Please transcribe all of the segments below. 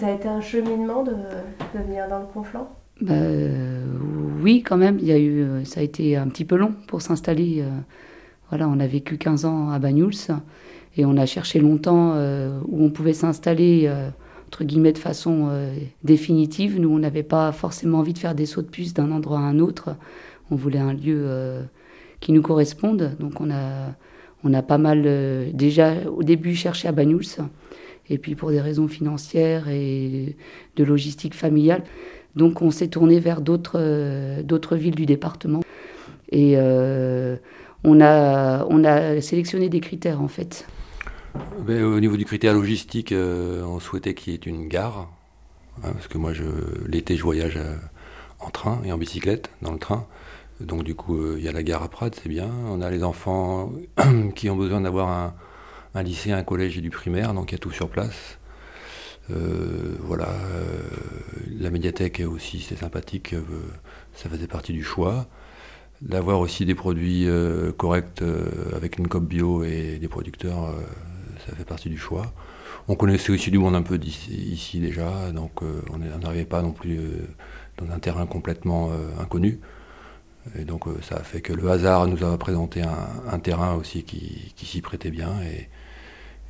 Ça a été un cheminement de, venir dans le Conflant bah, Oui, quand même. Il y a eu, ça a été un petit peu long pour s'installer. Voilà, on a vécu 15 ans à Banyuls et on a cherché longtemps où on pouvait s'installer entre guillemets de façon euh, définitive. Nous, on n'avait pas forcément envie de faire des sauts de puce d'un endroit à un autre. On voulait un lieu euh, qui nous corresponde. Donc on a, on a pas mal euh, déjà au début cherché à Banyuls. Et puis pour des raisons financières et de logistique familiale. Donc on s'est tourné vers d'autres, d'autres villes du département. Et on, a, on a sélectionné des critères en fait. Ben, au niveau du critère logistique, euh, on souhaitait qu'il y ait une gare. Hein, parce que moi, l'été, je voyage euh, en train et en bicyclette dans le train. Donc, du coup, euh, il y a la gare à Prades, c'est bien. On a les enfants qui ont besoin d'avoir un, un, lycée, un collège et du primaire. Donc, il y a tout sur place. voilà. la médiathèque aussi, c'est sympathique. ça faisait partie du choix d'avoir aussi des produits corrects avec une COP bio et des producteurs ça fait partie du choix. On connaissait aussi du monde un peu ici, déjà, donc euh, on n'arrivait pas non plus euh, dans un terrain complètement euh, inconnu. Et donc ça a fait que le hasard nous a présenté un, terrain aussi qui, s'y prêtait bien.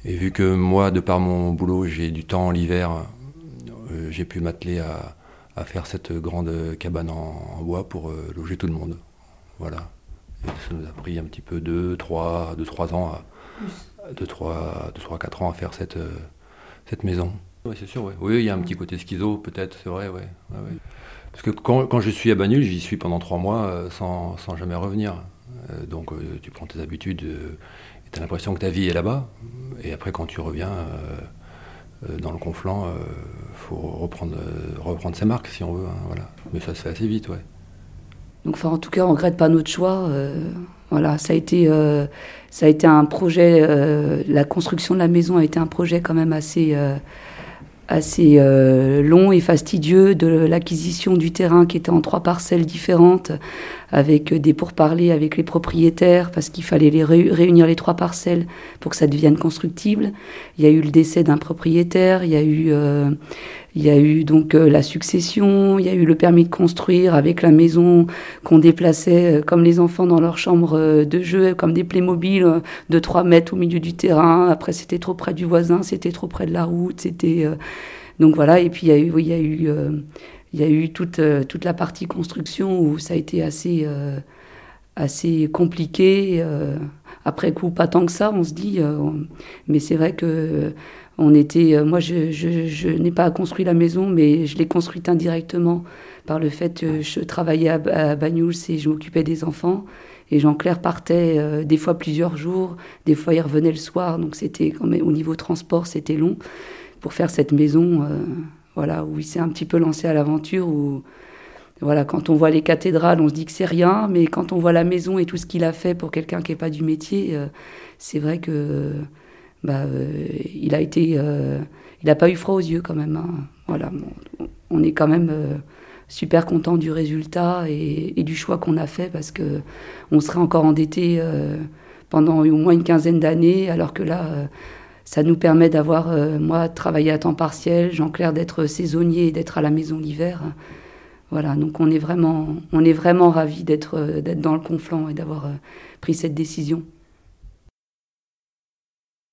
Et, vu que moi, de par mon boulot, j'ai du temps l'hiver, j'ai pu m'atteler à, faire cette grande cabane en, bois pour loger tout le monde. Voilà. Et ça nous a pris un petit peu 2, 3, 2, 3 ans à, de 3, de 3 4 ans à faire cette, euh, cette maison. Oui, c'est sûr, oui. il y a un petit côté schizo, peut-être, c'est vrai, ouais, Parce que quand, quand, je suis à Bagnul, j'y suis pendant 3 mois euh, sans, sans, jamais revenir. Euh, donc tu prends tes habitudes et tu as l'impression que ta vie est là-bas. Et après, quand tu reviens dans le conflant, il faut reprendre, reprendre ses marques si on veut. Hein, voilà. Mais ça se fait assez vite, ouais. Donc, enfin, en tout cas, on ne regrette pas notre choix. Voilà, ça a été, euh, ça a été un projet. Euh, la construction de la maison a été un projet quand même assez, euh, assez long et fastidieux de l'acquisition du terrain qui était en trois parcelles différentes, avec des pourparlers avec les propriétaires parce qu'il fallait les réunir les trois parcelles pour que ça devienne constructible. Il y a eu le décès d'un propriétaire, il y a eu il y a eu donc euh, la succession, il y a eu le permis de construire avec la maison qu'on déplaçait euh, comme les enfants dans leur chambre euh, de jeu, comme des Playmobil de 3 mètres au milieu du terrain. Après, c'était trop près du voisin, c'était trop près de la route, c'était donc voilà. Et puis il y a eu, il y a eu, il y a eu toute toute la partie construction où ça a été assez assez compliqué. Après coup, pas tant que ça, on se dit, mais c'est vrai que on était, euh, moi, je, n'ai pas construit la maison, mais je l'ai construite indirectement par le fait que je travaillais à, à Banyuls et je m'occupais des enfants. Et Jean-Claire partait euh, des fois plusieurs jours, des fois il revenait le soir, donc c'était au niveau transport, c'était long pour faire cette maison, euh, voilà, où il s'est un petit peu lancé à l'aventure. Où, voilà, quand on voit les cathédrales, on se dit que c'est rien, mais quand on voit la maison et tout ce qu'il a fait pour quelqu'un qui n'est pas du métier, c'est vrai que bah, euh, il a été, euh, il n'a pas eu froid aux yeux quand même. Hein. Voilà, on est quand même euh, super content du résultat et, du choix qu'on a fait parce que on serait encore endetté pendant au moins une quinzaine d'années, alors que là, ça nous permet d'avoir, moi, travailler à temps partiel, Jean-Claire d'être saisonnier et d'être à la maison l'hiver. Voilà, donc on est vraiment, on est vraiment ravis d'être, d'être dans le conflant et d'avoir pris cette décision.